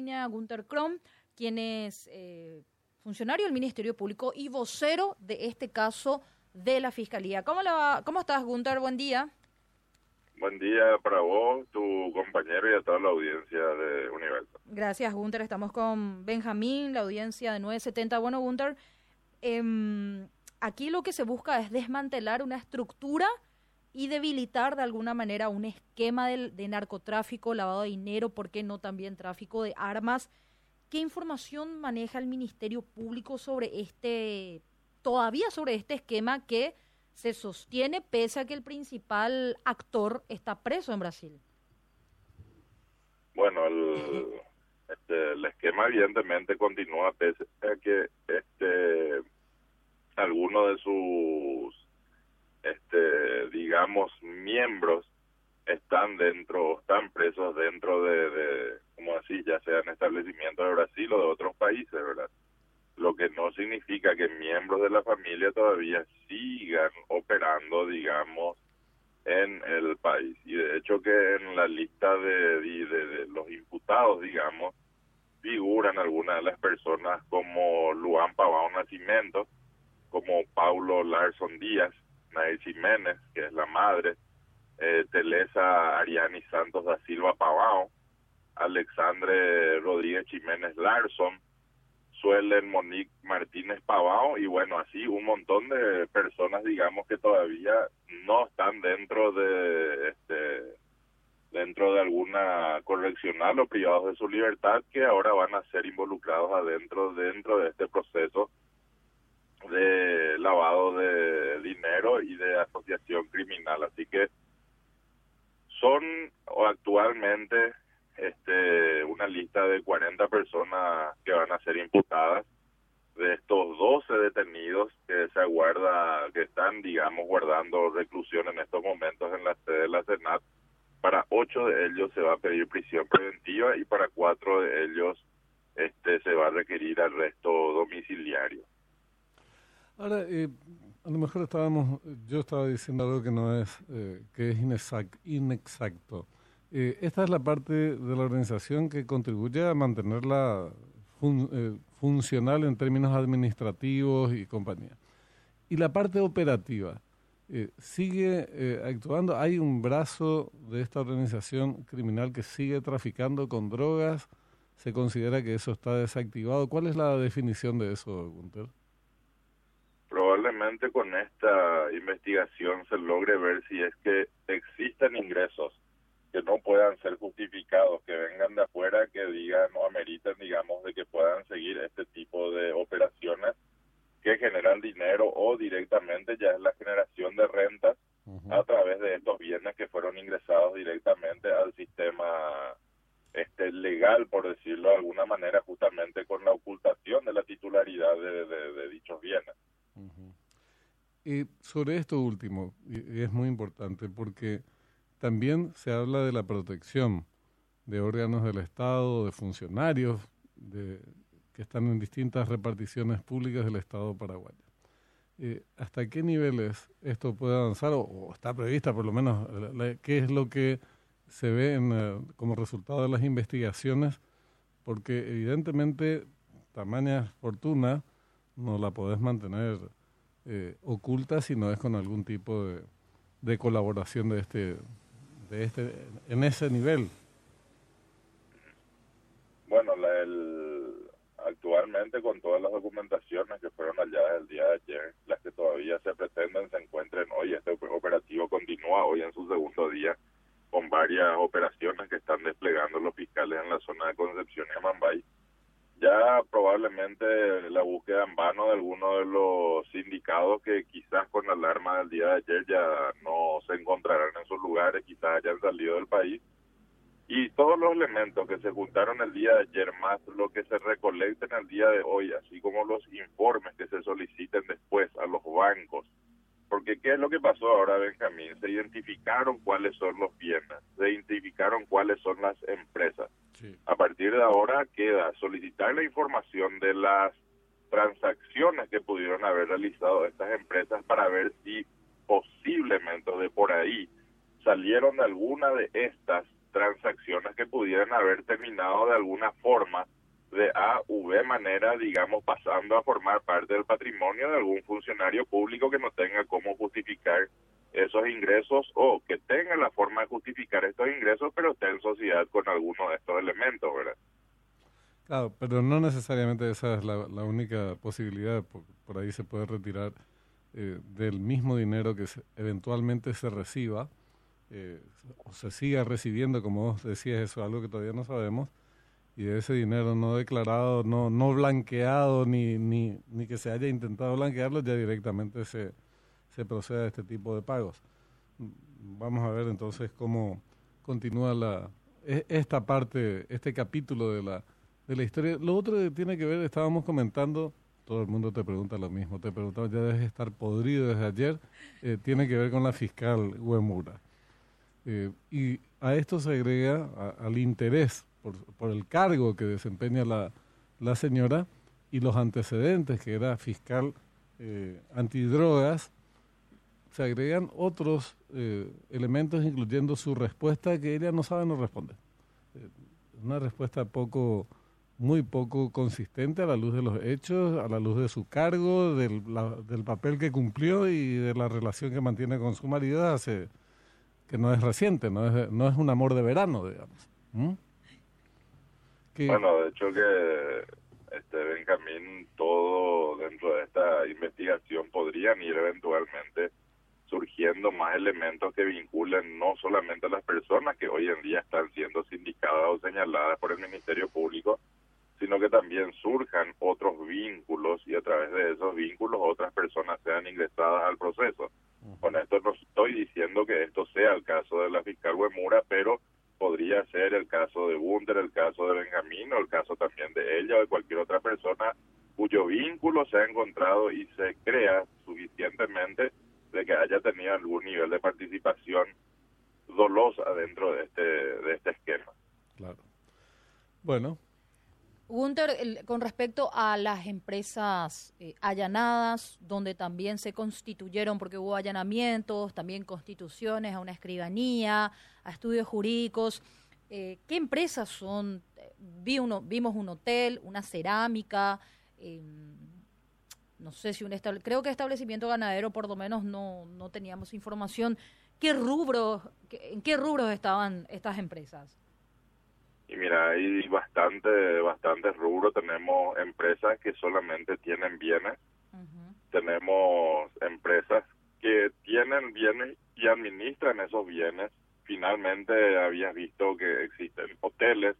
línea Gunter Krom, quien es eh, funcionario del Ministerio Público y vocero de este caso de la Fiscalía. ¿Cómo, la, cómo estás, Gunter? Buen día. Buen día para vos, tu compañero y a toda la audiencia de Universo. Gracias, Gunter. Estamos con Benjamín, la audiencia de 970. Bueno, Gunter, eh, aquí lo que se busca es desmantelar una estructura y debilitar de alguna manera un esquema de, narcotráfico, lavado de dinero, ¿por qué no también tráfico de armas? ¿Qué información maneja el Ministerio Público sobre este, todavía sobre este esquema que se sostiene pese a que el principal actor está preso en Brasil. Bueno, el, este, el esquema evidentemente continúa pese a que este algunos de sus este digamos miembros están dentro están presos dentro de, de como así ya sea en establecimientos de Brasil o de otros países verdad lo que no significa que miembros de la familia todavía sigan operando, digamos, en el país. Y de hecho que en la lista de, de, los imputados, digamos, figuran algunas de las personas como Luan Pavao Nacimiento, como Paulo Larson Díaz, Nair Jiménez, que es la madre, eh, Ariani Santos da Silva Pavao, Alexandre Rodríguez Jiménez Larson, suelen Monique Martínez Pavao y bueno, así un montón de personas, digamos, que todavía no están dentro de este dentro de alguna correccional o privados de su libertad que ahora van a ser involucrados adentro dentro de este proceso de lavado de dinero y de asociación criminal. Así que son actualmente este, una lista de 40 personas que van a ser imputadas. De estos 12 detenidos que se aguarda, que están, digamos, guardando reclusión en estos momentos en la sede de la Senat, para ocho de ellos se va a pedir prisión preventiva y para cuatro de ellos este, se va a requerir arresto domiciliario. Ahora, eh, a lo mejor estábamos, yo estaba diciendo algo que no es, eh, que es inexacto. Eh, esta es la parte de la organización que contribuye a mantenerla eh, funcional en términos administrativos y compañía. Y la parte operativa, eh, ¿sigue actuando? ¿Hay un brazo de esta organización criminal que sigue traficando con drogas? ¿Se considera que eso está desactivado? ¿Cuál es la definición de eso, Gunter? Probablemente con esta investigación se logre ver si es que existen ingresos que no puedan ser justificados, que vengan de afuera, que digan o ameriten, digamos, de que puedan seguir este tipo de operaciones que generan dinero o directamente ya es la generación de rentas a través de estos bienes que fueron ingresados directamente al sistema este legal, por decirlo de alguna manera, justamente con la ocultación de la titularidad de, dichos bienes. Y sobre esto último, y es muy importante porque también se habla de la protección de órganos del Estado, de funcionarios de, que están en distintas reparticiones públicas del Estado paraguayo. Eh, ¿Hasta qué niveles esto puede avanzar o, está prevista por lo menos qué es lo que se ve en, eh, como resultado de las investigaciones? Porque evidentemente tamaña fortuna no la podés mantener eh, oculta si no es con algún tipo de, de colaboración de este de este, en ese nivel? Bueno, el, actualmente con todas las documentaciones que fueron allá el día de ayer, las que todavía se pretenden se encuentren hoy, este operativo continúa hoy en su segundo día con varias operaciones que están desplegando los fiscales en la zona de Concepción y Amambay ya probablemente la búsqueda en vano de algunos de los sindicados que quizás con la alarma del día de ayer ya no se encontrarán en sus lugares, quizás hayan salido del país. Y todos los elementos que se juntaron el día de ayer, más lo que se recolecten el día de hoy, así como los informes que se soliciten después a los bancos, porque ¿qué es lo que pasó ahora, Benjamín? Se identificaron cuáles son los bienes, se identificaron cuáles son las empresas. A partir de ahora queda solicitar la información de las transacciones que pudieron haber realizado estas empresas para ver si posiblemente de por ahí salieron alguna de estas transacciones que pudieran haber terminado de alguna forma de A u B manera, digamos, pasando a formar parte del patrimonio de algún funcionario público que no tenga cómo justificar esos ingresos o que tenga la forma de justificar estos ingresos, pero esté en sociedad con alguno de estos elementos, ¿verdad? Claro, pero no necesariamente esa es la, única posibilidad. Por, ahí se puede retirar eh, del mismo dinero que eventualmente se reciba eh, o se siga recibiendo, como vos decías, eso es algo que todavía no sabemos, y de ese dinero no declarado, no, no blanqueado, ni, ni, ni que se haya intentado blanquearlo, ya directamente se, se a este tipo de pagos. Vamos a ver entonces cómo continúa la, e, esta parte, este capítulo de la, de la historia. Lo otro que tiene que ver, estábamos comentando, todo el mundo te pregunta lo mismo, te preguntaba, ya debes estar podrido desde ayer, eh, tiene que ver con la fiscal Huemura. Eh, y a esto se agrega al interés por, el cargo que desempeña la, señora y los antecedentes, que era fiscal eh, antidrogas, se agregan otros elementos, incluyendo su respuesta, que ella no sabe no responde. Eh, una respuesta poco, muy poco consistente a la luz de los hechos, a la luz de su cargo, del, del papel que cumplió y de la relación que mantiene con su marido hace que no es reciente, no es, no es un amor de verano, digamos. ¿Mm? Bueno, de hecho que este Benjamín, todo dentro de esta investigación podrían ir eventualmente surgiendo más elementos que vinculen no solamente a las personas que hoy en día están siendo sindicadas o señaladas por el Ministerio Público, sino que también surjan otros vínculos y a través de esos vínculos otras personas sean ingresadas al proceso. Con esto no estoy diciendo que esto sea el caso de la fiscal Huemura, pero podría ser el caso de Wunder, el caso de Benjamín o el caso también de ella o de cualquier otra persona cuyo vínculo se ha encontrado y se crea suficientemente de que haya tenido algún nivel de participación dolosa dentro de este, de este esquema. Claro. Bueno, Gunter, con respecto a las empresas eh, allanadas, donde también se constituyeron, porque hubo allanamientos, también constituciones a una escribanía, a estudios jurídicos, eh, ¿qué empresas son? Vi uno, vimos un hotel, una cerámica, em, no sé si un creo que establecimiento ganadero por lo menos no, no teníamos información. ¿Qué rubros, en qué rubros estaban estas empresas? Y mira, hay bastante, bastante rubro. Tenemos empresas que solamente tienen bienes. Tenemos empresas que tienen bienes y administran esos bienes. Finalmente habías visto que existen hoteles,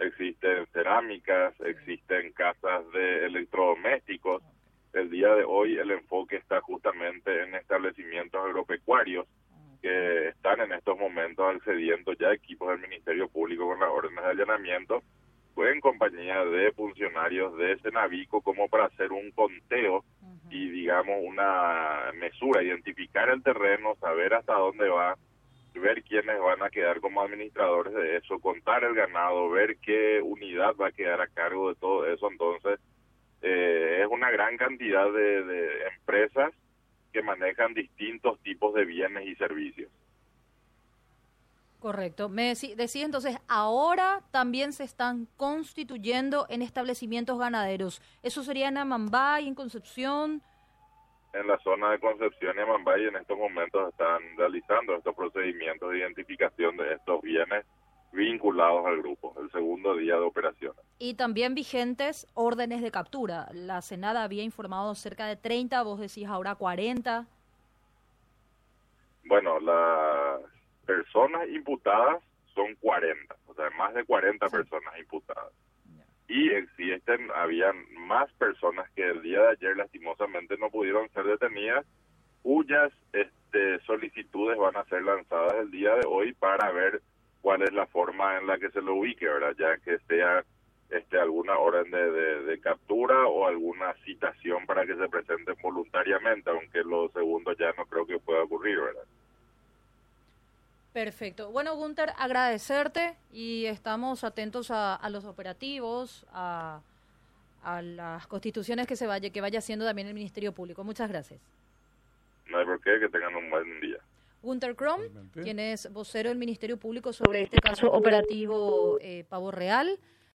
existen cerámicas, existen casas de electrodomésticos. El día de hoy el enfoque está justamente en establecimientos agropecuarios que están en estos momentos accediendo ya equipos del Ministerio Público con las órdenes de allanamiento, fue en compañía de funcionarios de Senavico como para hacer un conteo y digamos una mesura, identificar el terreno, saber hasta dónde va, ver quiénes van a quedar como administradores de eso, contar el ganado, ver qué unidad va a quedar a cargo de todo eso. Entonces, eh, es una gran cantidad de empresas que manejan distintos tipos de bienes y servicios. Correcto. Me decía entonces, ahora también se están constituyendo en establecimientos ganaderos. ¿Eso sería en Amambay, en Concepción? En la zona de Concepción y Amambay en estos momentos están realizando estos procedimientos de identificación de estos bienes vinculados al grupo, el segundo día de operaciones. Y también vigentes órdenes de captura. La Senada había informado cerca de 30, vos decís ahora 40. Bueno, las personas imputadas son 40, o sea, más de 40 personas imputadas. Y existen, habían más personas que el día de ayer lastimosamente no pudieron ser detenidas, cuyas este, solicitudes van a ser lanzadas el día de hoy para ver cuál es la forma en la que se lo ubique, ¿verdad? Ya que sea este, alguna orden de, captura o alguna citación para que se presenten voluntariamente, aunque lo segundo ya no creo que pueda ocurrir, ¿verdad? Perfecto. Bueno, Gunter, agradecerte y estamos atentos a, los operativos, a, a, las constituciones que se vaya que vaya haciendo también el Ministerio Público. Muchas gracias. No hay por qué, que tengan un buen día. Gunter Krom, quien es vocero del Ministerio Público sobre este caso operativo eh, Pavo Real.